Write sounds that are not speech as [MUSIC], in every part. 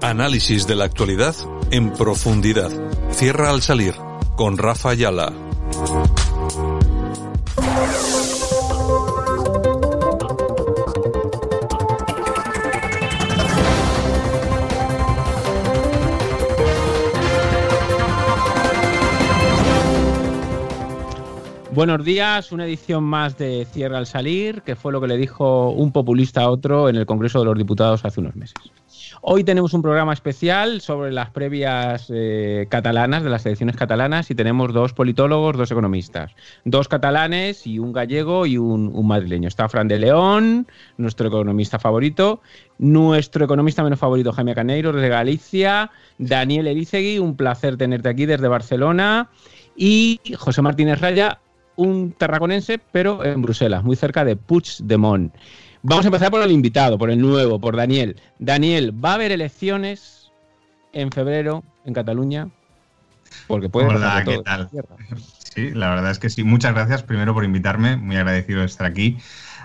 Análisis de la actualidad en profundidad. Cierra al salir con Rafa Ayala. Buenos días, una edición más de Cierra al Salir, que fue lo que le dijo un populista a otro en el Congreso de los Diputados hace unos meses. Hoy tenemos un programa especial sobre las previas eh, catalanas, de las elecciones catalanas, y tenemos dos politólogos, dos economistas, dos catalanes y un gallego y un, madrileño. Está Fran de León, nuestro economista favorito, nuestro economista menos favorito, Jaime Caneiro, desde Galicia, Daniel Erizegui, un placer tenerte aquí desde Barcelona, y José Martínez Raya, un tarraconense, pero en Bruselas, muy cerca de Puigdemont. Vamos a empezar por el invitado, por el nuevo, por Daniel. Daniel, ¿va a haber elecciones en febrero en Cataluña? Porque puede Hola, ¿qué tal? Sí, la verdad es que sí. Muchas gracias primero por invitarme, muy agradecido de estar aquí.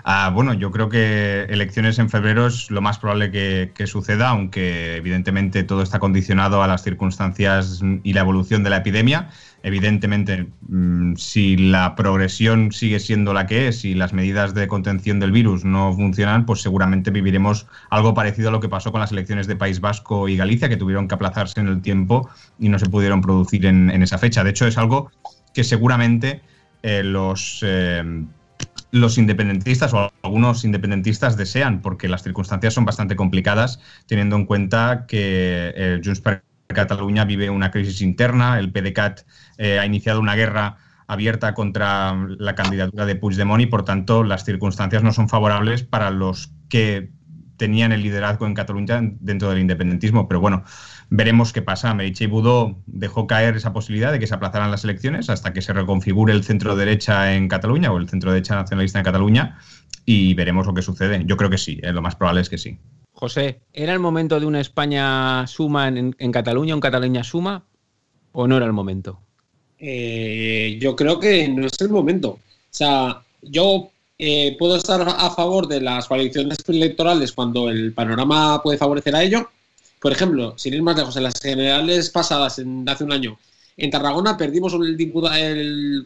Ah, bueno, yo creo que elecciones en febrero es lo más probable que, suceda, aunque evidentemente todo está condicionado a las circunstancias y la evolución de la epidemia. Evidentemente, mm, si la progresión sigue siendo la que es y las medidas de contención del virus no funcionan, pues seguramente viviremos algo parecido a lo que pasó con las elecciones de País Vasco y Galicia, que tuvieron que aplazarse en el tiempo y no se pudieron producir en, esa fecha. De hecho, es algo que seguramente eh, los... Eh, los independentistas o algunos independentistas desean, porque las circunstancias son bastante complicadas, teniendo en cuenta que eh, Junts per Cataluña vive una crisis interna, el PDCAT eh, ha iniciado una guerra abierta contra la candidatura de Puigdemont y, por tanto, las circunstancias no son favorables para los que tenían el liderazgo en Cataluña dentro del independentismo. Pero bueno, veremos qué pasa. Meritxell Budó dejó caer esa posibilidad de que se aplazaran las elecciones hasta que se reconfigure el centro derecha en Cataluña o el centro derecha nacionalista en Cataluña y veremos lo que sucede. Yo creo que sí, eh, lo más probable es que sí. José, ¿era el momento de una España suma en, Cataluña, un Cataluña suma, o no era el momento? Eh, yo creo que no es el momento. O sea, yo eh, puedo estar a favor de las coaliciones electorales cuando el panorama puede favorecer a ello. Por ejemplo, sin ir más lejos, en las generales pasadas, en, hace un año, en Tarragona perdimos el diputado,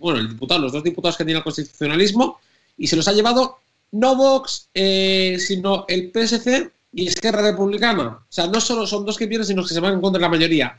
bueno, el diputado, los dos diputados que tienen el constitucionalismo y se los ha llevado no Vox, eh, sino el PSC y Esquerra Republicana. O sea, no solo son dos que pierden, sino que se van en contra de la mayoría.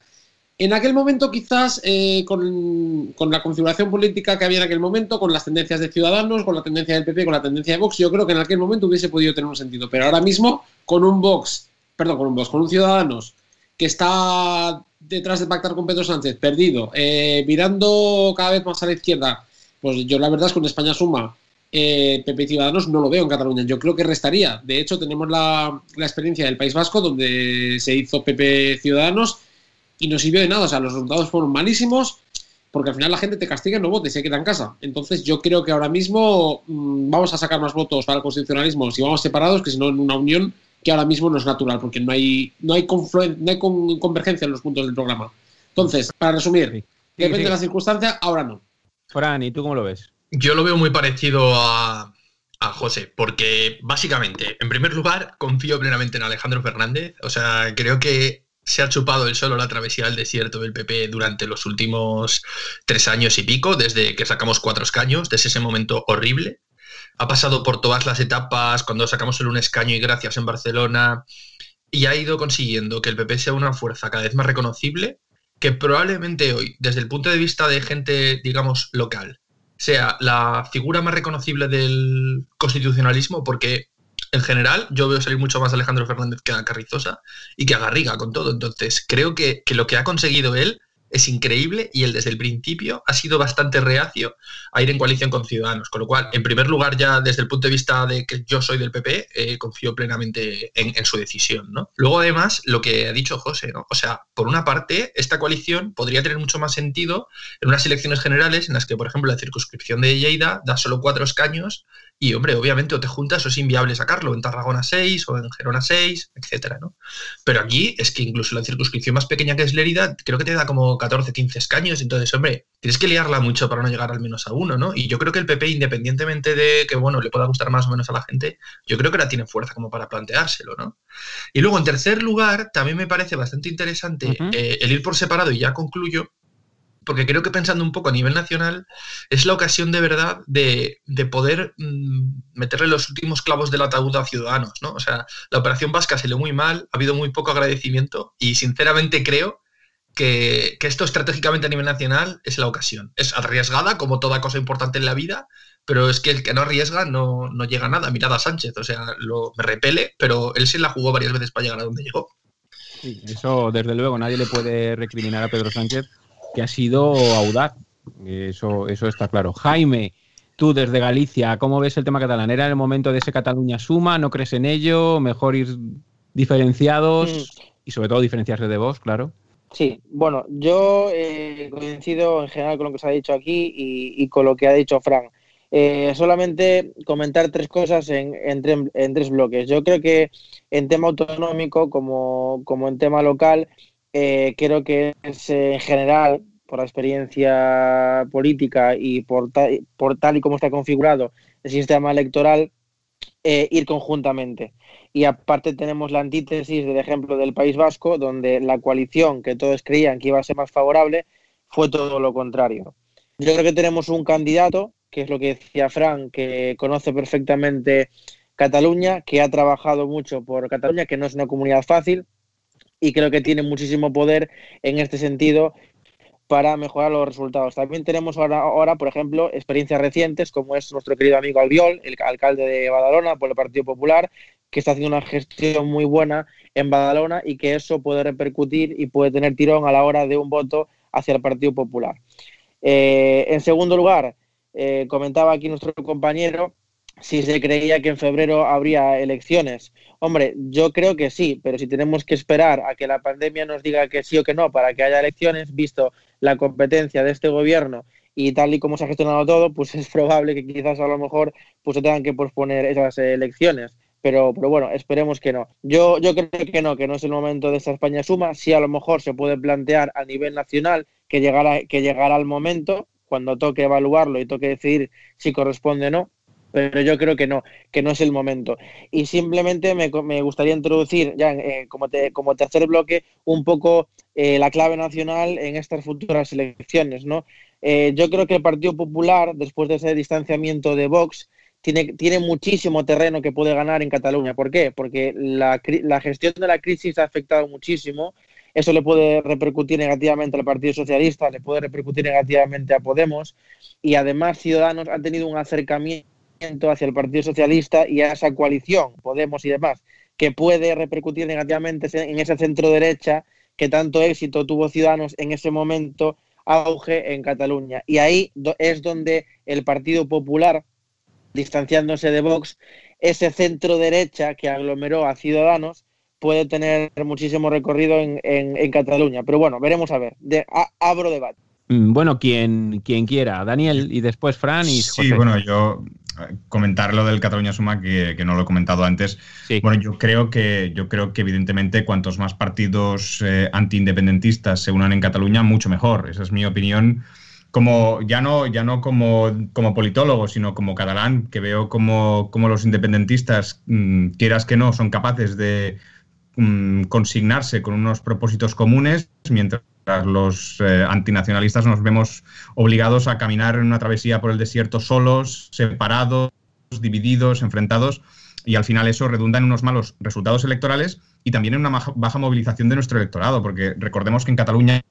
En aquel momento, quizás, eh, con, la configuración política que había en aquel momento, con las tendencias de Ciudadanos, con la tendencia del PP, con la tendencia de Vox, yo creo que en aquel momento hubiese podido tener un sentido. Pero ahora mismo, con un Vox, perdón, con un Vox, con un Ciudadanos que está detrás de pactar con Pedro Sánchez, perdido, eh, mirando cada vez más a la izquierda, pues yo la verdad es que en España suma eh, PP Ciudadanos no lo veo en Cataluña. Yo creo que restaría. De hecho, tenemos la, experiencia del País Vasco, donde se hizo PP Ciudadanos y no sirvió de nada. O sea, los resultados fueron malísimos porque al final la gente te castiga y no vote, se queda en casa. Entonces, yo creo que ahora mismo mm, vamos a sacar más votos para el constitucionalismo si vamos separados que si no en una unión que ahora mismo no es natural, porque no hay, no hay, no hay convergencia en los puntos del programa. Entonces, para resumir, depende de la circunstancia, ahora no. Fran, ¿y tú cómo lo ves? Yo lo veo muy parecido a, José, porque básicamente, en primer lugar, confío plenamente en Alejandro Fernández. O sea, creo que se ha chupado el solo la travesía del desierto del PP durante los últimos tres años y pico, desde que sacamos cuatro escaños, desde ese momento horrible. Ha pasado por todas las etapas, cuando sacamos el un escaño y gracias en Barcelona, y ha ido consiguiendo que el PP sea una fuerza cada vez más reconocible, que probablemente hoy, desde el punto de vista de gente, digamos, local, sea la figura más reconocible del constitucionalismo, porque en general yo veo salir mucho más a Alejandro Fernández que a Carrizosa y que a Garriga con todo. Entonces creo que, que lo que ha conseguido él es increíble y él desde el principio ha sido bastante reacio a ir en coalición con Ciudadanos. Con lo cual, en primer lugar, ya desde el punto de vista de que yo soy del PP, eh, confío plenamente en, su decisión. ¿no? Luego, además, lo que ha dicho José, ¿no? o sea, por una parte, esta coalición podría tener mucho más sentido en unas elecciones generales en las que, por ejemplo, la circunscripción de Lleida da solo cuatro escaños y, hombre, obviamente o te juntas o es inviable sacarlo en Tarragona 6 o en Gerona 6, etcétera, ¿no? Pero aquí es que incluso la circunscripción más pequeña que es Lérida, creo que te da como como 14, 15 escaños, entonces, hombre, tienes que liarla mucho para no llegar al menos a uno, ¿no? Y yo creo que el PP, independientemente de que, bueno, le pueda gustar más o menos a la gente, yo creo que ahora tiene fuerza como para planteárselo, ¿no? Y luego, en tercer lugar, también me parece bastante interesante eh, el ir por separado, y ya concluyo, porque creo que pensando un poco a nivel nacional, es la ocasión de verdad de, poder mm, meterle los últimos clavos del ataúd a Ciudadanos, ¿no? O sea, la operación vasca se le muy mal, ha habido muy poco agradecimiento y sinceramente creo que, esto estratégicamente a nivel nacional es la ocasión. Es arriesgada, como toda cosa importante en la vida, pero es que el que no arriesga no, llega a nada. Mirad a Sánchez, o sea, lo, me repele, pero él se la jugó varias veces para llegar a donde llegó. Sí, eso desde luego nadie le puede recriminar a Pedro Sánchez que ha sido audaz. Eso, eso está claro. Jaime, tú desde Galicia, ¿cómo ves el tema catalán? ¿Era el momento de ese Cataluña suma? ¿No crees en ello? ¿Mejor ir diferenciados? Mm. Y sobre todo diferenciarse de vos, claro. Sí, bueno, yo eh, coincido en general con lo que se ha dicho aquí y, con lo que ha dicho Fran. Eh, solamente comentar tres cosas en, en, tres bloques. Yo creo que en tema autonómico como, como en tema local, eh, creo que es en general, por la experiencia política y por, por tal y como está configurado el sistema electoral, eh, ir conjuntamente. Y aparte tenemos la antítesis del ejemplo del País Vasco, donde la coalición que todos creían que iba a ser más favorable fue todo lo contrario. Yo creo que tenemos un candidato, que es lo que decía Fran, que conoce perfectamente Cataluña, que ha trabajado mucho por Cataluña, que no es una comunidad fácil, y creo que tiene muchísimo poder en este sentido para mejorar los resultados. También tenemos ahora, ahora, por ejemplo, experiencias recientes, como es nuestro querido amigo Albiol, el alcalde de Badalona por el Partido Popular, que está haciendo una gestión muy buena en Badalona y que eso puede repercutir y puede tener tirón a la hora de un voto hacia el Partido Popular. Eh, en segundo lugar, eh, comentaba aquí nuestro compañero si se creía que en febrero habría elecciones. Hombre, yo creo que sí, pero si tenemos que esperar a que la pandemia nos diga que sí o que no para que haya elecciones, visto la competencia de este gobierno y tal y como se ha gestionado todo, pues [LAUGHS] es probable que quizás a lo mejor pues se tengan que posponer esas elecciones. Pero, pero bueno, esperemos que no. Yo, yo creo que no, que no es el momento de esta España suma. Sí, a lo mejor se puede plantear a nivel nacional que llegara, que llegara el momento, cuando toque evaluarlo y toque decidir si corresponde o no, pero yo creo que no, que no es el momento. Y simplemente me, gustaría introducir ya eh, como, como tercer bloque un poco eh, la clave nacional en estas futuras elecciones. ¿no? Eh, yo creo que el Partido Popular, después de ese distanciamiento de Vox, tiene, tiene muchísimo terreno que puede ganar en Cataluña. ¿Por qué? Porque la, la gestión de la crisis ha afectado muchísimo. Eso le puede repercutir negativamente al Partido Socialista, le puede repercutir negativamente a Podemos y además Ciudadanos han tenido un acercamiento hacia el Partido Socialista y a esa coalición, Podemos y demás, que puede repercutir negativamente en ese centro derecha que tanto éxito tuvo Ciudadanos en ese momento auge en Cataluña. Y ahí es donde el Partido Popular, distanciándose de Vox, ese centro derecha que aglomeró a Ciudadanos, puede tener muchísimo recorrido en, Cataluña. Pero bueno, veremos a ver. De, abro debate. Mm, bueno, quien, quien quiera. Daniel y después Fran y José. Sí, bueno, yo comentar lo del Cataluña Suma, que, no lo he comentado antes. Bueno, yo creo que yo creo que evidentemente cuantos más partidos eh, antiindependentistas se unan en Cataluña, mucho mejor. Esa es mi opinión. Como, ya no, ya no como, como politólogo, sino como catalán, que veo como, como los independentistas, mm, quieras que no, son capaces de mm, consignarse con unos propósitos comunes, mientras los eh, antinacionalistas nos vemos obligados a caminar en una travesía por el desierto solos, separados, divididos, enfrentados, y al final eso redunda en unos malos resultados electorales y también en una baja movilización de nuestro electorado, porque recordemos que en Cataluña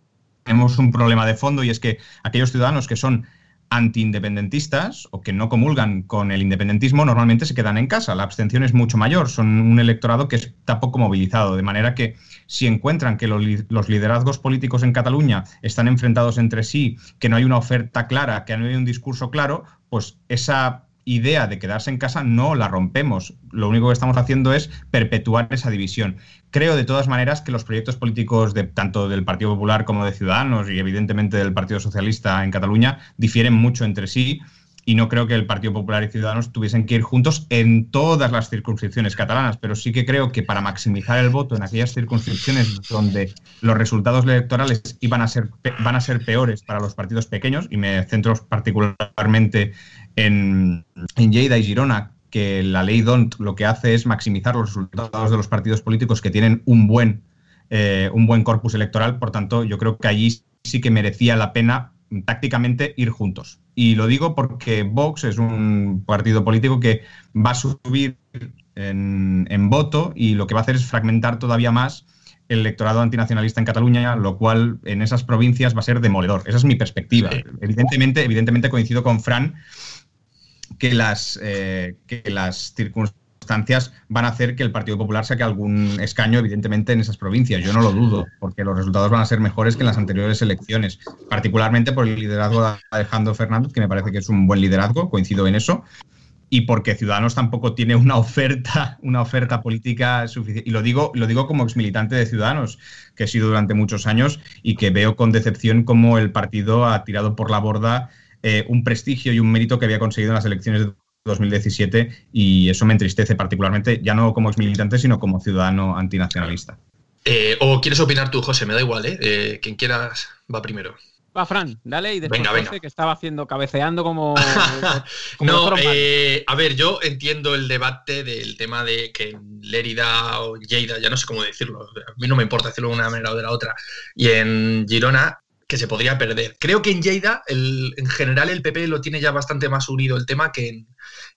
tenemos un problema de fondo y es que aquellos ciudadanos que son antiindependentistas o que no comulgan con el independentismo normalmente se quedan en casa. La abstención es mucho mayor, son un electorado que está poco movilizado, de manera que si encuentran que los liderazgos políticos en Cataluña están enfrentados entre sí, que no hay una oferta clara, que no hay un discurso claro, pues esa idea de quedarse en casa no la rompemos. Lo único que estamos haciendo es perpetuar esa división. Creo de todas maneras que los proyectos políticos de tanto del Partido Popular como de Ciudadanos y evidentemente del Partido Socialista en Cataluña difieren mucho entre sí y no creo que el Partido Popular y Ciudadanos tuviesen que ir juntos en todas las circunscripciones catalanas, pero sí que creo que para maximizar el voto en aquellas circunscripciones donde los resultados electorales a ser, van a ser peores para los partidos pequeños, y me centro particularmente en, en Lleida y Girona, que la ley DONT lo que hace es maximizar los resultados de los partidos políticos que tienen un buen, eh, un buen corpus electoral, por tanto, yo creo que allí sí que merecía la pena tácticamente ir juntos. Y lo digo porque Vox es un partido político que va a subir en, voto y lo que va a hacer es fragmentar todavía más el electorado antinacionalista en Cataluña, lo cual en esas provincias va a ser demoledor. Esa es mi perspectiva. Evidentemente, evidentemente coincido con Fran que las, eh, que las circunstancias van a hacer que el Partido Popular saque algún escaño, evidentemente, en esas provincias. Yo no lo dudo, porque los resultados van a ser mejores que en las anteriores elecciones, particularmente por el liderazgo de Alejandro Fernández, que me parece que es un buen liderazgo, coincido en eso, y porque Ciudadanos tampoco tiene una oferta, una oferta política suficiente. Y lo digo, lo digo como exmilitante de Ciudadanos, que he sido durante muchos años y que veo con decepción cómo el partido ha tirado por la borda eh, un prestigio y un mérito que había conseguido en las elecciones de 2017 y eso me entristece particularmente, ya no como exmilitante, sino como ciudadano antinacionalista. Eh, ¿O quieres opinar tú, José? Me da igual, ¿eh? ¿eh? Quien quieras va primero. Va, Fran, dale y después venga, que estaba haciendo, cabeceando como. [LAUGHS] no, eh, a ver, yo entiendo el debate del tema de que Lérida o Lleida, ya no sé cómo decirlo, a mí no me importa decirlo de una manera o de la otra, y en Girona que se podría perder. Creo que en Lleida, en general, el PP lo tiene ya bastante más unido el tema que en,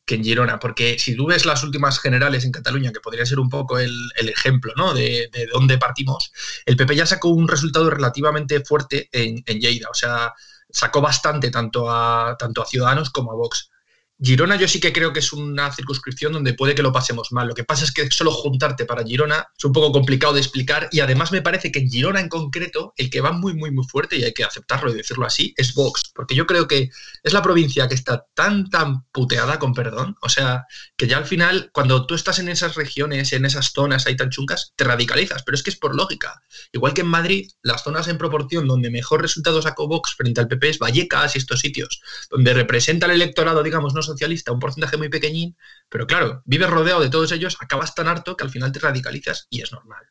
que en Girona, porque si tú ves las últimas generales en Cataluña, que podría ser un poco el, ejemplo ¿no? de, de, dónde partimos, el PP ya sacó un resultado relativamente fuerte en, en Lleida, o sea, sacó bastante tanto a, tanto a Ciudadanos como a Vox. Girona yo sí que creo que es una circunscripción donde puede que lo pasemos mal. Lo que pasa es que solo juntarte para Girona es un poco complicado de explicar y además me parece que en Girona en concreto el que va muy muy muy fuerte y hay que aceptarlo y decirlo así es Vox, porque yo creo que es la provincia que está tan tan puteada con perdón, o sea, que ya al final cuando tú estás en esas regiones, en esas zonas ahí tan chuncas, te radicalizas, pero es que es por lógica. Igual que en Madrid, las zonas en proporción donde mejor resultado sacó Vox frente al PP es Vallecas y estos sitios, donde representa el electorado, digamos, no socialista, un porcentaje muy pequeñín, pero claro, vives rodeado de todos ellos, acabas tan harto que al final te radicalizas y es normal.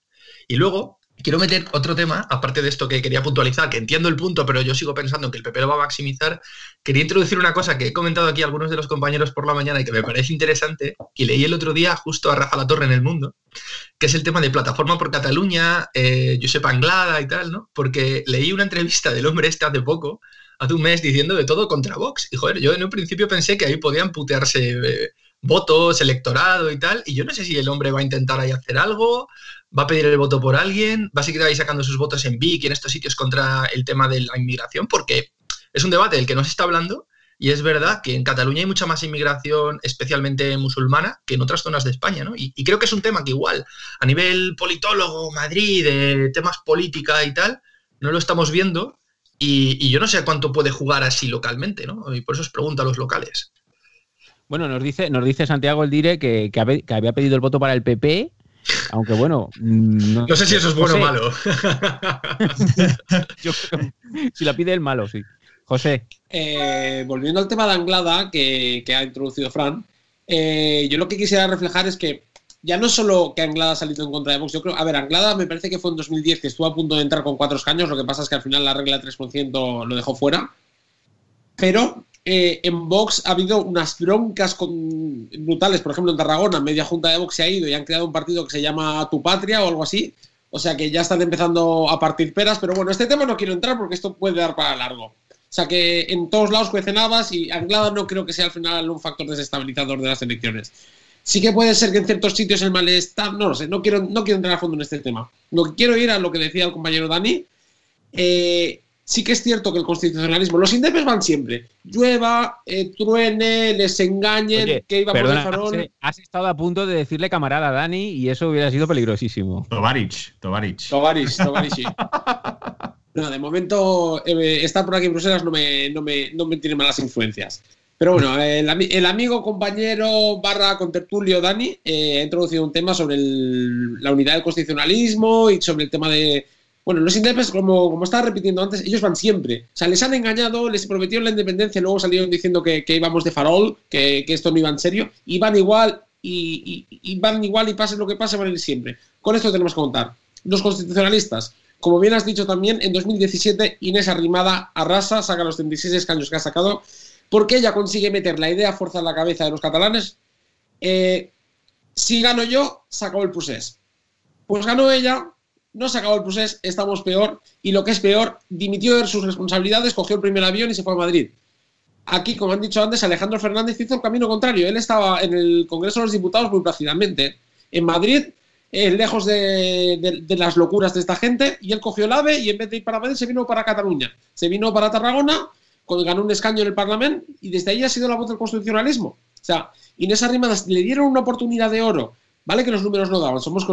Y luego, quiero meter otro tema, aparte de esto que quería puntualizar, que entiendo el punto, pero yo sigo pensando que el PP lo va a maximizar. Quería introducir una cosa que he comentado aquí a algunos de los compañeros por la mañana y que me parece interesante, y leí el otro día justo a Rafa La Torre en El Mundo, que es el tema de Plataforma por Cataluña, eh, Josep Anglada y tal, ¿no? Porque leí una entrevista del hombre este hace poco, hace un mes diciendo de todo contra Vox. Y joder, yo en un principio pensé que ahí podían putearse eh, votos, electorado y tal. Y yo no sé si el hombre va a intentar ahí hacer algo, va a pedir el voto por alguien, va a seguir ahí sacando sus votos en Vic y en estos sitios contra el tema de la inmigración, porque es un debate del que no se está hablando. Y es verdad que en Cataluña hay mucha más inmigración, especialmente musulmana, que en otras zonas de España, ¿no? Y, creo que es un tema que igual, a nivel politólogo, Madrid, de temas política y tal, no lo estamos viendo y, yo no sé cuánto puede jugar así localmente, ¿no? Y por eso os pregunto a los locales. Bueno, nos dice, nos dice Santiago el Dire que, había pedido el voto para el PP, aunque bueno. Mm, no, sé si eso es bueno o malo. [LAUGHS] si la pide el malo, sí. José. Eh, volviendo al tema de Anglada que, ha introducido Fran, eh, yo lo que quisiera reflejar es que ya no solo que Anglada ha salido en contra de Vox, yo creo, a ver, Anglada me parece que fue en 2010 que estuvo a punto de entrar con cuatro escaños, lo que pasa es que al final la regla 3% lo dejó fuera. Pero eh, en Vox ha habido unas broncas brutales, por ejemplo en Tarragona, media junta de Vox se ha ido y han creado un partido que se llama Tu Patria o algo así. O sea que ya están empezando a partir peras, pero bueno, este tema no quiero entrar porque esto puede dar para largo. O sea que en todos lados cuecen y Anglada no creo que sea al final un factor desestabilizador de las elecciones. Sí que puede ser que en ciertos sitios el malestar, no lo sé, no quiero, no quiero entrar a fondo en este tema. Lo que quiero ir a lo que decía el compañero Dani. Eh, sí que es cierto que el constitucionalismo, los indepes van siempre. Llueva, eh, truene, les engañen, que iba por el farol. Has, estado a punto de decirle camarada a Dani y eso hubiera sido peligrosísimo. Tovarich, Tovarich. Tovarich, Tovarich, no, de momento, eh, estar por aquí en Bruselas no me, no me, no me tiene malas influencias. Pero bueno, el, amigo, compañero barra contertulio Dani eh, ha introducido un tema sobre la unidad del constitucionalismo y sobre el tema de Bueno, los indepes, como, como estaba repitiendo antes, ellos van siempre. O sea, les han engañado, les prometieron la independencia, luego salieron diciendo que, íbamos de farol, que, esto no iba en serio, y van igual, y, van igual, y pase lo que pase, van a ir siempre. Con esto tenemos que contar. Los constitucionalistas, como bien has dicho también, en 2017 Inés Arrimada arrasa, saca los 36 escaños que ha sacado, porque ella consigue meter la idea fuerza en la cabeza de los catalanes. Eh, si gano yo, sacó el pusés. Pues ganó ella, no se acabó el procés, estamos peor, y lo que es peor, dimitió de sus responsabilidades, cogió el primer avión y se fue a Madrid. Aquí, como han dicho antes, Alejandro Fernández hizo el camino contrario. Él estaba en el Congreso de los Diputados muy plácidamente. En Madrid, eh, lejos de, las locuras de esta gente, y él cogió el AVE y en vez de ir para Madrid se vino para Cataluña. Se vino para Tarragona, ganó un escaño en el Parlamento y desde ahí ha sido la voz del constitucionalismo. O sea, Inés Arrimadas le dieron una oportunidad de oro. Vale que los números no daban, somos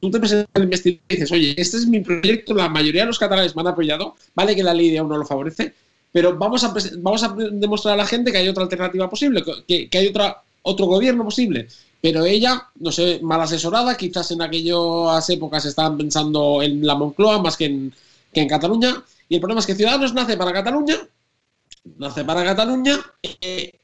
tú te presentas al investigador y dices, oye, este es mi proyecto, la mayoría de los catalanes me han apoyado, vale que la ley de aún no lo favorece, pero vamos a, vamos a demostrar a la gente que hay otra alternativa posible, que, hay otra, otro gobierno posible. Pero ella, no sé, mal asesorada, quizás en aquellas épocas estaban pensando en la Moncloa más que en, que en Cataluña. Y el problema es que Ciudadanos nace para Cataluña, nace para Cataluña, eh,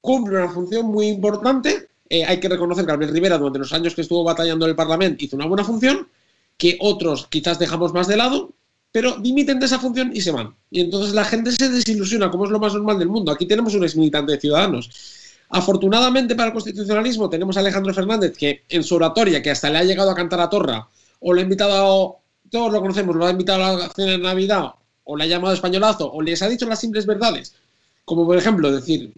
cumple una función muy importante eh, hay que reconocer que Albert Rivera, durante los años que estuvo batallando en el Parlamento, hizo una buena función, que otros quizás dejamos más de lado, pero dimiten de esa función y se van. Y entonces la gente se desilusiona, como es lo más normal del mundo. Aquí tenemos un ex militante de Ciudadanos. Afortunadamente para el constitucionalismo tenemos a Alejandro Fernández, que en su oratoria, que hasta le ha llegado a cantar a Torra, o le ha invitado, todos lo conocemos, lo ha invitado a la cena de Navidad, o le ha llamado españolazo, o les ha dicho las simples verdades, como por ejemplo decir,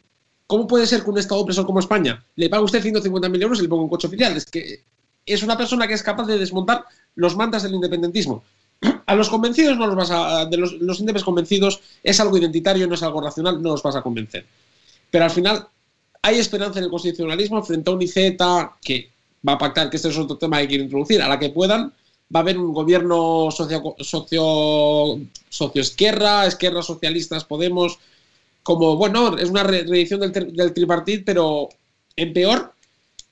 ¿Cómo puede ser que un Estado opresor como España le pague usted 150.000 euros y le ponga un coche oficial? Es que es una persona que es capaz de desmontar los mantas del independentismo. [CLEARS THROAT] A los convencidos no los vas a. De los, los convencidos es algo identitario, no es algo racional, no los vas a convencer. Pero al final hay esperanza en el constitucionalismo frente a un IZ que va a pactar, que este es otro tema que quiero introducir, a la que puedan, va a haber un gobierno socio, socio, socio izquierda, socialistas, Podemos, como, bueno, es una reedición del, del pero en peor.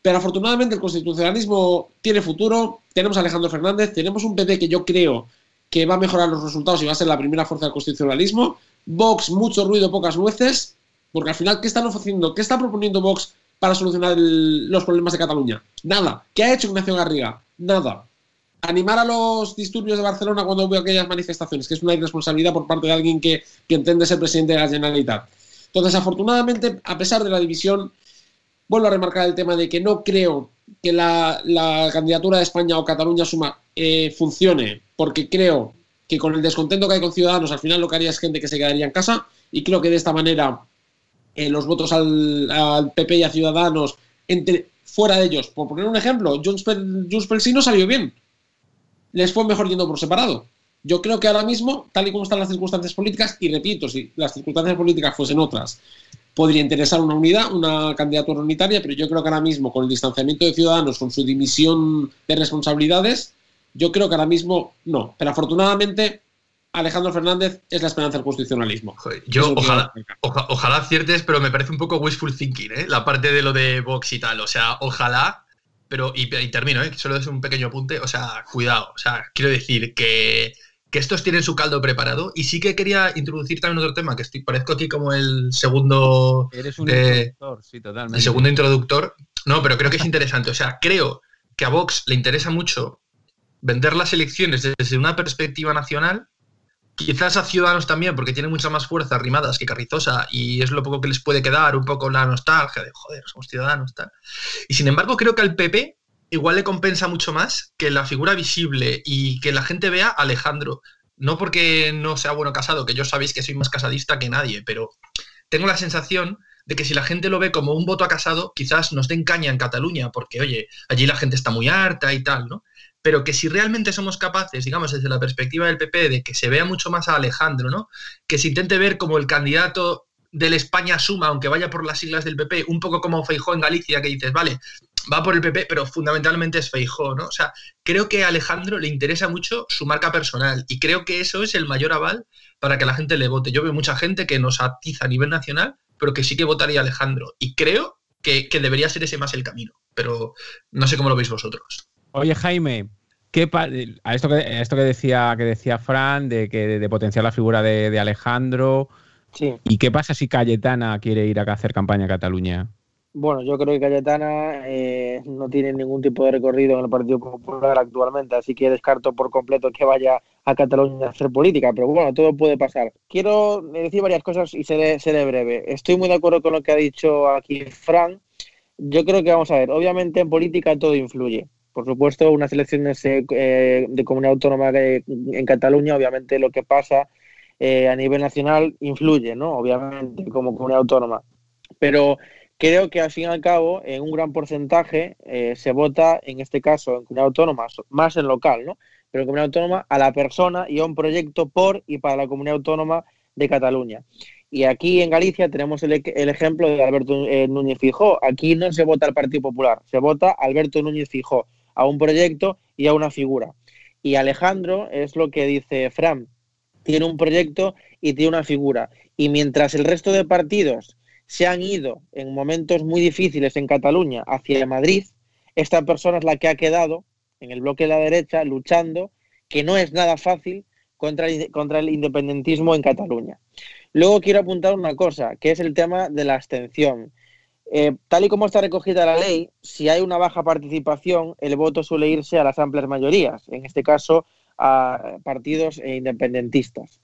Pero afortunadamente el constitucionalismo tiene futuro. Tenemos a Alejandro Fernández, tenemos un PP que yo creo que va a mejorar los resultados y va a ser la primera fuerza del constitucionalismo. Vox, mucho ruido, pocas nueces, porque al final, ¿qué están ofreciendo? ¿Qué está proponiendo Vox para solucionar los problemas de Cataluña? Nada. ¿Qué ha hecho Ignacio Garriga? Nada animar a los disturbios de Barcelona cuando veo aquellas manifestaciones, que es una irresponsabilidad por parte de alguien que, que entiende ser presidente de la Generalitat. Entonces, afortunadamente, a pesar de la división, vuelvo a remarcar el tema de que no creo que la, candidatura de España o Cataluña suma eh, funcione, porque creo que con el descontento que hay con Ciudadanos, al final lo que haría es gente que se quedaría en casa, y creo que de esta manera eh, los votos al, PP y a Ciudadanos, entre, fuera de ellos, por poner un ejemplo, Junts per, sí no salió bien, les fue mejor yendo por separado. Yo creo que ahora mismo, tal y como están las circunstancias políticas, y repito, si las circunstancias políticas fuesen otras, podría interesar una unidad, una candidatura unitaria, pero yo creo que ahora mismo, con el distanciamiento de Ciudadanos, con su dimisión de responsabilidades, yo creo que ahora mismo no. Pero afortunadamente, Alejandro Fernández es la esperanza del constitucionalismo. yo ojalá, ojalá aciertes, pero me parece un poco wishful thinking, ¿eh? la parte de lo de Vox y tal. O sea, ojalá pero, y, termino, ¿eh? solo es un pequeño apunte, o sea, cuidado, o sea, quiero decir que, estos tienen su caldo preparado y sí que quería introducir también otro tema, que estoy, parezco aquí como el segundo... Eres un introductor, sí, totalmente. El segundo introductor, no, pero creo que es interesante, o sea, creo que a Vox le interesa mucho vender las elecciones desde una perspectiva nacional Quizás a Ciudadanos también, porque tiene mucha más fuerza rimadas que Carrizosa y es lo poco que les puede quedar, un poco la nostalgia de, joder, somos ciudadanos, tal. Y sin embargo, creo que al PP igual le compensa mucho más que la figura visible y que la gente vea a Alejandro. No porque no sea bueno casado, que yo sabéis que soy más casadista que nadie, pero tengo la sensación de que si la gente lo ve como un voto a casado, quizás nos den caña en Cataluña, porque oye, allí la gente está muy harta y tal, ¿no? Pero que si realmente somos capaces, digamos, desde la perspectiva del PP, de que se vea mucho más a Alejandro, ¿no? Que se intente ver como el candidato del España suma, aunque vaya por las siglas del PP, un poco como Feijó en Galicia, que dices, vale, va por el PP, pero fundamentalmente es Feijó, ¿no? O sea, creo que a Alejandro le interesa mucho su marca personal y creo que eso es el mayor aval para que la gente le vote. Yo veo mucha gente que nos atiza a nivel nacional, pero que sí que votaría Alejandro y creo que, que debería ser ese más el camino, pero no sé cómo lo veis vosotros. Oye, Jaime, ¿Qué a esto que, esto que decía que decía Fran, de que de potenciar la figura de, Alejandro. Sí. ¿Y qué pasa si Cayetana quiere ir a hacer campaña a Cataluña? Bueno, yo creo que Cayetana eh, no tiene ningún tipo de recorrido en el Partido Popular actualmente, así que descarto por completo que vaya a Cataluña a hacer política, pero bueno, todo puede pasar. Quiero decir varias cosas y seré, seré breve. Estoy muy de acuerdo con lo que ha dicho aquí Fran. Yo creo que vamos a ver, obviamente en política todo influye. Por supuesto, unas elecciones eh, de comunidad autónoma en Cataluña, obviamente lo que pasa eh, a nivel nacional influye, ¿no? Obviamente, como comunidad autónoma. Pero creo que al fin y al cabo, en un gran porcentaje, eh, se vota, en este caso, en comunidad autónoma, más en local, ¿no? Pero en comunidad autónoma a la persona y a un proyecto por y para la comunidad autónoma de Cataluña. Y aquí en Galicia tenemos el, ejemplo de Alberto eh, Núñez Fijó. Aquí no se vota al Partido Popular, se vota Alberto Núñez Fijó, a un proyecto y a una figura. Y Alejandro es lo que dice Fran, tiene un proyecto y tiene una figura. Y mientras el resto de partidos se han ido en momentos muy difíciles en Cataluña hacia Madrid, esta persona es la que ha quedado en el bloque de la derecha luchando, que no es nada fácil contra el, contra el independentismo en Cataluña. Luego quiero apuntar una cosa, que es el tema de la abstención. Eh, tal y como está recogida la ley, si hay una baja participación, el voto suele irse a las amplias mayorías, en este caso a partidos independentistas.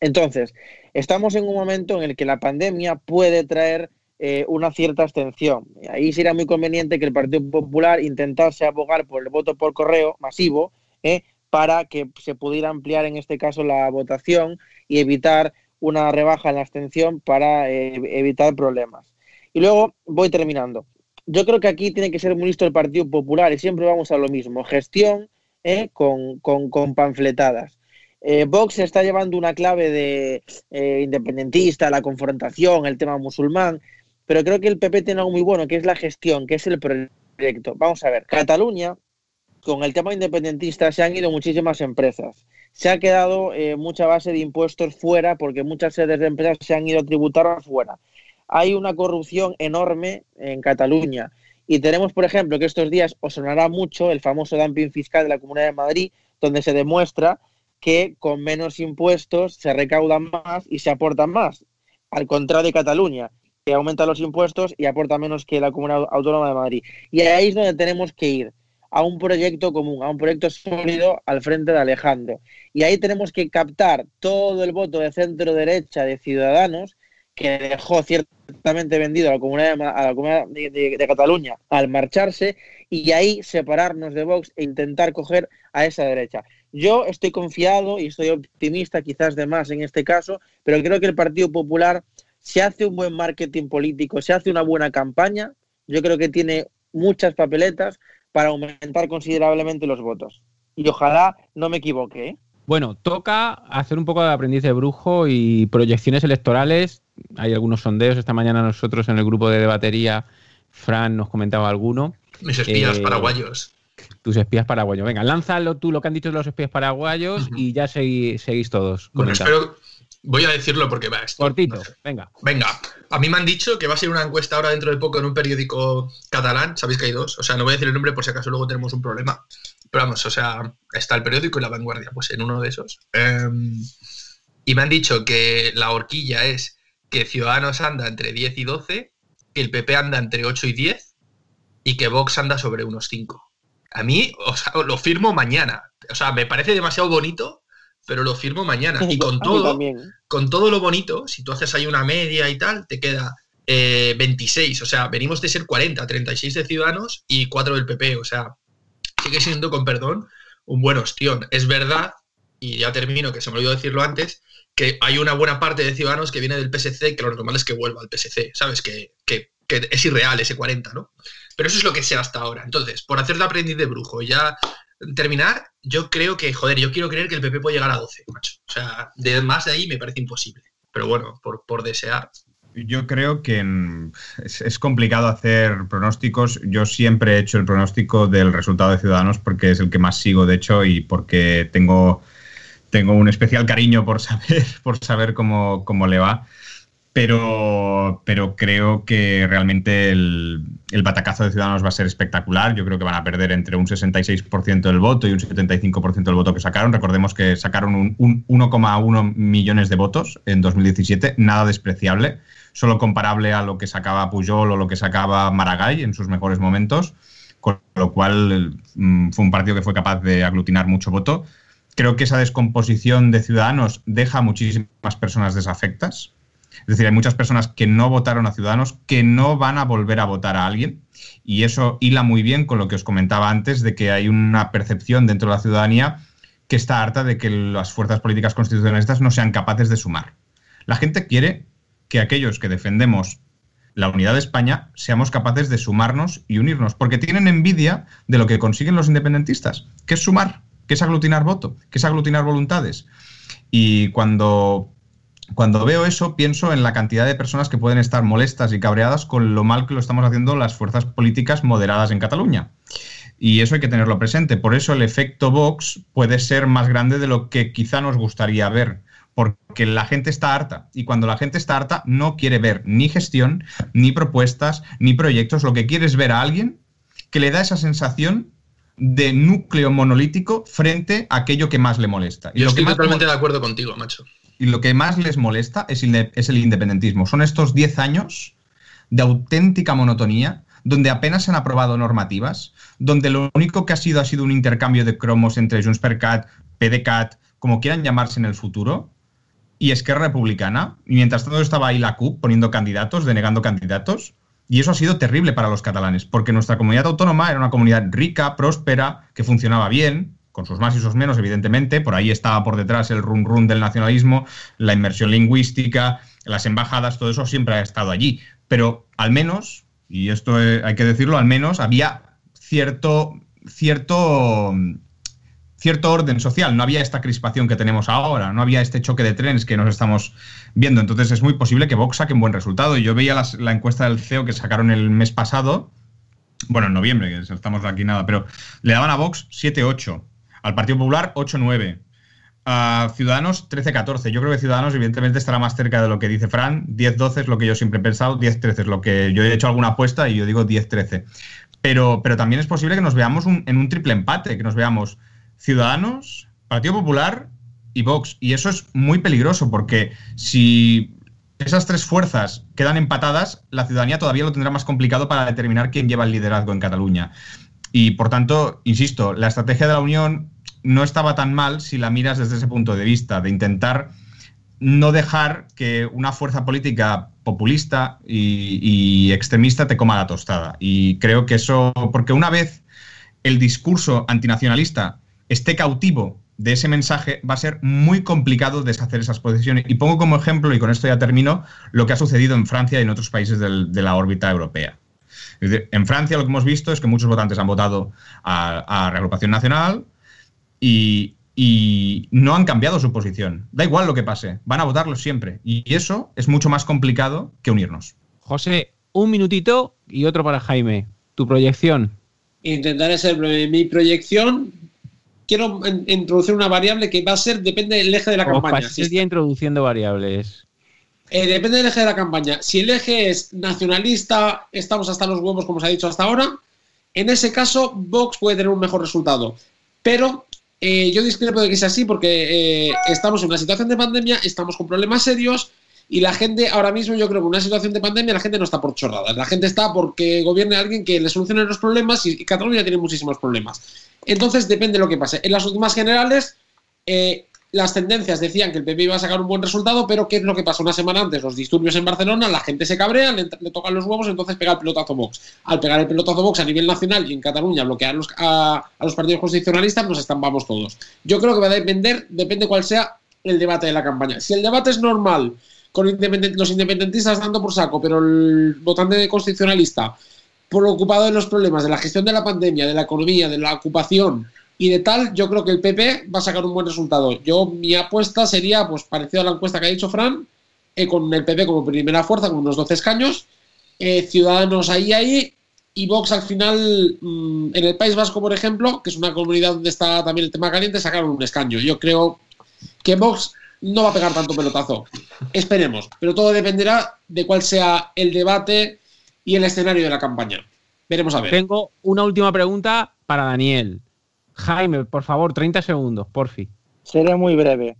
Entonces, estamos en un momento en el que la pandemia puede traer eh, una cierta abstención. Ahí sería muy conveniente que el Partido Popular intentase abogar por el voto por correo masivo eh, para que se pudiera ampliar en este caso la votación y evitar una rebaja en la abstención para eh, evitar problemas. Y luego voy terminando. Yo creo que aquí tiene que ser muy listo el Partido Popular y siempre vamos a lo mismo, gestión con, con panfletadas. Eh, Vox está llevando una clave de eh, independentista, la confrontación, el tema musulmán, pero creo que el PP tiene algo muy bueno, que es la gestión, que es el proyecto. Vamos a ver, Cataluña, con el tema independentista, se han ido muchísimas empresas. Se ha quedado eh, mucha base de impuestos fuera porque muchas sedes de empresas se han ido a tributar afuera. Hay una corrupción enorme en Cataluña. Y tenemos, por ejemplo, que estos días os sonará mucho el famoso dumping fiscal de la Comunidad de Madrid, donde se demuestra que con menos impuestos se recaudan más y se aportan más. Al contrario de Cataluña, que aumenta los impuestos y aporta menos que la Comunidad Autónoma de Madrid. Y ahí es donde tenemos que ir, a un proyecto común, a un proyecto sólido al frente de Alejandro. Y ahí tenemos que captar todo el voto de centro derecha de Ciudadanos, que dejó ciertamente vendido a la Comunidad, de, de Cataluña al marcharse, y ahí separarnos de Vox e intentar coger a esa derecha. Yo estoy confiado y estoy optimista, quizás de más en este caso, pero creo que el Partido Popular se hace un buen marketing político, se hace una buena campaña, yo creo que tiene muchas papeletas para aumentar considerablemente los votos. Y ojalá no me equivoque. ¿eh? Bueno, toca hacer un poco de aprendiz de brujo y proyecciones electorales. Hay algunos sondeos. Esta mañana nosotros en el grupo de debatería, Fran nos comentaba alguno. Mis espías eh, paraguayos tus espías paraguayos. Venga, lánzalo tú lo que han dicho los espías paraguayos y ya seguís, todos. Bueno, espero, voy a decirlo porque va esto. Cortito, venga. Venga, a mí me han dicho que va a ser una encuesta ahora dentro de poco en un periódico catalán, sabéis que hay dos, o sea, no voy a decir el nombre por si acaso luego tenemos un problema. Pero vamos, o sea, está el periódico y la vanguardia, pues en uno de esos. Em, y me han dicho que la horquilla es que Ciudadanos anda entre 10 y 12, que el PP anda entre 8 y 10 y que Vox anda sobre unos 5. A mí, o sea, lo firmo mañana. O sea, me parece demasiado bonito, pero lo firmo mañana. [LAUGHS] Y con todo, con todo lo bonito, si tú haces ahí una media y tal, te queda 26. Eh, o sea, venimos de ser 40, 36 de Ciudadanos y 4 del PP. O sea, sigue siendo, con perdón, un buen ostión. Es verdad, y ya termino, que se me olvidó decirlo antes, que hay una buena parte de Ciudadanos que viene del PSC y que lo normal es que vuelva al PSC, ¿sabes? Que, que, es irreal ese 40, ¿no? Pero eso es lo que sé hasta ahora. Entonces, por hacer de aprendiz de brujo, ya terminar, yo creo que, joder, yo quiero creer que el PP puede llegar a 12, macho. O sea, de más de ahí me parece imposible. Pero bueno, por, desear. Yo creo que es, complicado hacer pronósticos. Yo siempre he hecho el pronóstico del resultado de Ciudadanos porque es el que más sigo, de hecho, y porque tengo, tengo un especial cariño por saber, [LAUGHS] por saber cómo, cómo le va. pero, pero creo que realmente el, batacazo de Ciudadanos va a ser espectacular. Yo creo que van a perder entre un 66% del voto y un 75% del voto que sacaron. Recordemos que sacaron un, 1,1 millones de votos en 2017, nada despreciable, solo comparable a lo que sacaba Pujol o lo que sacaba Maragall en sus mejores momentos, con lo cual mm, fue un partido que fue capaz de aglutinar mucho voto. Creo que esa descomposición de Ciudadanos deja a muchísimas personas desafectas. Es decir, hay muchas personas que no votaron a Ciudadanos que no van a volver a votar a alguien. Y eso hila muy bien con lo que os comentaba antes de que hay una percepción dentro de la ciudadanía que está harta de que las fuerzas políticas constitucionalistas no sean capaces de sumar. La gente quiere que aquellos que defendemos la unidad de España seamos capaces de sumarnos y unirnos, porque tienen envidia de lo que consiguen los independentistas, que es sumar, que es aglutinar voto, que es aglutinar voluntades. Y cuando cuando veo eso, pienso en la cantidad de personas que pueden estar molestas y cabreadas con lo mal que lo estamos haciendo las fuerzas políticas moderadas en Cataluña. Y eso hay que tenerlo presente. Por eso el efecto Vox puede ser más grande de lo que quizá nos gustaría ver, porque la gente está harta. Y cuando la gente está harta, no quiere ver ni gestión, ni propuestas, ni proyectos. Lo que quiere es ver a alguien que le da esa sensación de núcleo monolítico frente a aquello que más le molesta. Y Yo estoy totalmente de acuerdo contigo, macho y lo que más les molesta es el, independentismo. Son estos 10 años de auténtica monotonía, donde apenas se han aprobado normativas, donde lo único que ha sido ha sido un intercambio de cromos entre Junts per Cat, PDCAT, como quieran llamarse en el futuro, y Esquerra Republicana. Y mientras todo estaba ahí la CUP poniendo candidatos, denegando candidatos. Y eso ha sido terrible para los catalanes, porque nuestra comunidad autónoma era una comunidad rica, próspera, que funcionaba bien, con sus más y sus menos, evidentemente. Por ahí estaba por detrás el run run del nacionalismo, la inmersión lingüística, las embajadas, todo eso siempre ha estado allí. Pero al menos, y esto hay que decirlo, al menos había cierto, cierto, cierto orden social. No había esta crispación que tenemos ahora, no había este choque de trenes que nos estamos viendo. Entonces es muy posible que Vox saque un buen resultado. Yo veía la encuesta del CEO que sacaron el mes pasado. Bueno, en noviembre, que estamos aquí nada, pero le daban a Vox 7-8 al Partido Popular 8-9. A Ciudadanos 13-14. Yo creo que Ciudadanos, evidentemente, estará más cerca de lo que dice Fran. 10-12 es lo que yo siempre he pensado. 10-13 es lo que yo he hecho alguna apuesta y yo digo 10-13. Pero, pero también es posible que nos veamos en un triple empate, que nos veamos Ciudadanos, Partido Popular y Vox. Y eso es muy peligroso porque si esas tres fuerzas quedan empatadas, la ciudadanía todavía lo tendrá más complicado para determinar quién lleva el liderazgo en Cataluña. Y por tanto, insisto, la estrategia de la Unión no estaba tan mal si la miras desde ese punto de vista, de intentar no dejar que una fuerza política populista y, extremista te coma la tostada. Y creo que eso, porque una vez el discurso antinacionalista esté cautivo de ese mensaje, va a ser muy complicado deshacer esas posiciones. Y pongo como ejemplo, y con esto ya termino, lo que ha sucedido en Francia y en otros países de la órbita europea en Francia lo que hemos visto es que muchos votantes han votado a, Reagrupación Nacional y, no han cambiado su posición. Da igual lo que pase, van a votarlo siempre. Y eso es mucho más complicado que unirnos. José, un minutito y otro para Jaime. Tu proyección. Intentaré ser Mi proyección, quiero introducir una variable que va a ser, depende del eje de la campaña. Si día introduciendo variables. Eh, depende del eje de la campaña. Si el eje es nacionalista, estamos hasta los huevos, como se ha dicho hasta ahora, en ese caso Vox puede tener un mejor resultado. Pero eh, yo discrepo de que sea así porque eh, estamos en una situación de pandemia, estamos con problemas serios y la gente ahora mismo yo creo que en una situación de pandemia la gente no está por chorradas, la gente está porque gobierne alguien que le solucione los problemas y, Cataluña tiene muchísimos problemas. Entonces depende de lo que pase. En las últimas generales las tendencias decían que el PP iba a sacar un buen resultado, pero ¿qué es lo que pasa? Una semana antes, los disturbios en Barcelona, la gente se cabrea, le, tocan los huevos, entonces pega el pelotazo Vox. Al pegar el pelotazo Vox a nivel nacional y en Cataluña bloquear a, los partidos constitucionalistas, nos estampamos todos. Yo creo que va a depender, depende cuál sea el debate de la campaña. Si el debate es normal, con los independentistas dando por saco, pero el votante constitucionalista preocupado de los problemas de la gestión de la pandemia, de la economía, de la ocupación, y de tal, yo creo que el PP va a sacar un buen resultado. Yo, mi apuesta sería, pues, parecido a la encuesta que ha dicho Fran, eh, con el PP como primera fuerza, con unos 12 escaños, eh, Ciudadanos ahí, ahí, y Vox al final, mm, en el País Vasco, por ejemplo, que es una comunidad donde está también el tema caliente, sacaron un escaño. Yo creo que Vox no va a pegar tanto pelotazo. Esperemos, pero todo dependerá de cuál sea el debate y el escenario de la campaña. Veremos a ver. Tengo una última pregunta para Daniel. Jaime, por favor, 30 segundos, porfi. Seré muy breve.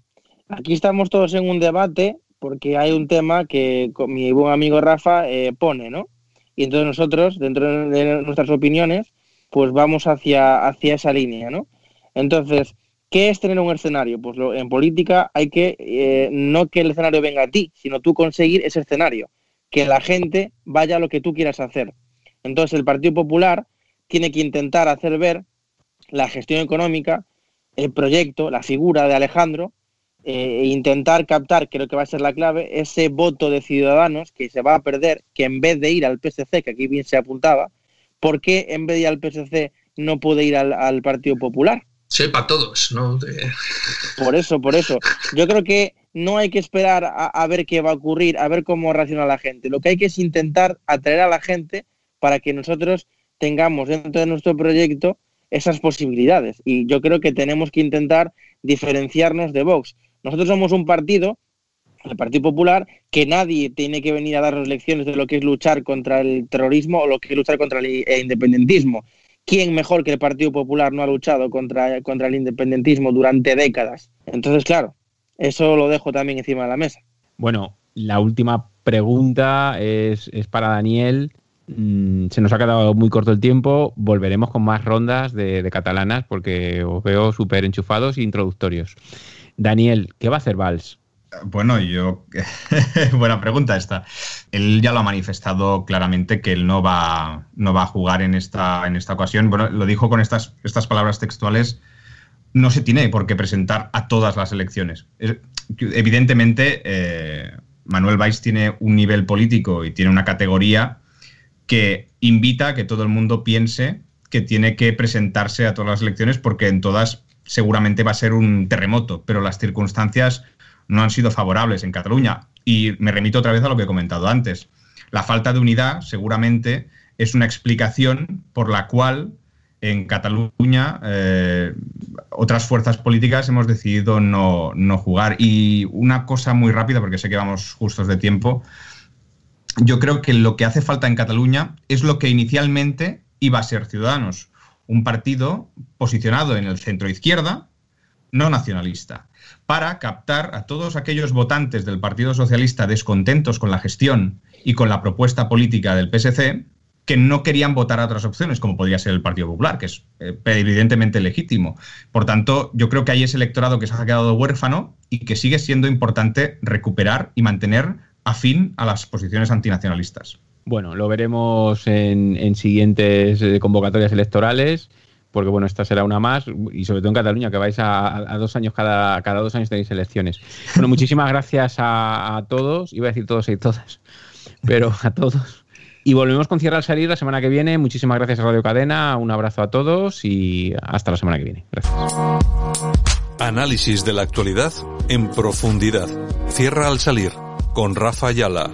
Aquí estamos todos en un debate porque hay un tema que mi buen amigo Rafa eh, pone, ¿no? Y entonces nosotros, dentro de nuestras opiniones, pues vamos hacia, hacia esa línea, ¿no? Entonces, ¿qué es tener un escenario? Pues en política hay que, eh, no que el escenario venga a ti, sino tú conseguir ese escenario, que la gente vaya a lo que tú quieras hacer. Entonces, el Partido Popular tiene que intentar hacer ver la gestión económica, el proyecto, la figura de Alejandro, eh, e intentar captar, creo que va a ser la clave, ese voto de ciudadanos que se va a perder, que en vez de ir al PSC, que aquí bien se apuntaba, ¿por qué en vez de ir al PSC no puede ir al, Partido Popular? Sepa todos, ¿no? Por eso, por eso. Yo creo que no hay que esperar a, ver qué va a ocurrir, a ver cómo reacciona la gente. Lo que hay que es intentar atraer a la gente para que nosotros tengamos dentro de nuestro proyecto esas posibilidades. Y yo creo que tenemos que intentar diferenciarnos de Vox. Nosotros somos un partido, el Partido Popular, que nadie tiene que venir a darnos lecciones de lo que es luchar contra el terrorismo o lo que es luchar contra el independentismo. ¿Quién mejor que el Partido Popular no ha luchado contra, contra el independentismo durante décadas? Entonces, claro, eso lo dejo también encima de la mesa. Bueno, la última pregunta es, es para Daniel. Mm, se nos ha quedado muy corto el tiempo. Volveremos con más rondas de, de catalanas porque os veo súper enchufados e introductorios. Daniel, ¿qué va a hacer Valls? Bueno, yo. [LAUGHS] Buena pregunta esta. Él ya lo ha manifestado claramente que él no va, no va a jugar en esta, en esta ocasión. Bueno, lo dijo con estas, estas palabras textuales. No se tiene por qué presentar a todas las elecciones. Evidentemente, eh, Manuel Valls tiene un nivel político y tiene una categoría que invita a que todo el mundo piense que tiene que presentarse a todas las elecciones porque en todas seguramente va a ser un terremoto, pero las circunstancias no han sido favorables en Cataluña. Y me remito otra vez a lo que he comentado antes. La falta de unidad seguramente es una explicación por la cual en Cataluña eh, otras fuerzas políticas hemos decidido no, no, jugar. Y una cosa muy rápida, porque sé que vamos justos de tiempo, yo creo que lo que hace falta en Cataluña es lo que inicialmente iba a ser Ciudadanos, un partido posicionado en el centro izquierda, no nacionalista, para captar a todos aquellos votantes del Partido Socialista descontentos con la gestión y con la propuesta política del PSC que no querían votar a otras opciones, como podría ser el Partido Popular, que es eh, evidentemente legítimo. Por tanto, yo creo que hay ese electorado que se ha quedado huérfano y que sigue siendo importante recuperar y mantener afín a las posiciones antinacionalistas. Bueno, lo veremos en, siguientes eh, convocatorias electorales, porque bueno, esta será una más, y sobre todo en Cataluña, que vais a, dos años, cada, cada dos años tenéis elecciones. Bueno, muchísimas gracias a, todos, iba a decir todos y todas, pero a todos. Y volvemos con Cierra al Salir la semana que viene. Muchísimas gracias a Radio Cadena, un abrazo a todos y hasta la semana que viene. Gracias. Análisis de la actualidad en profundidad. Cierra al Salir con Rafa Ayala.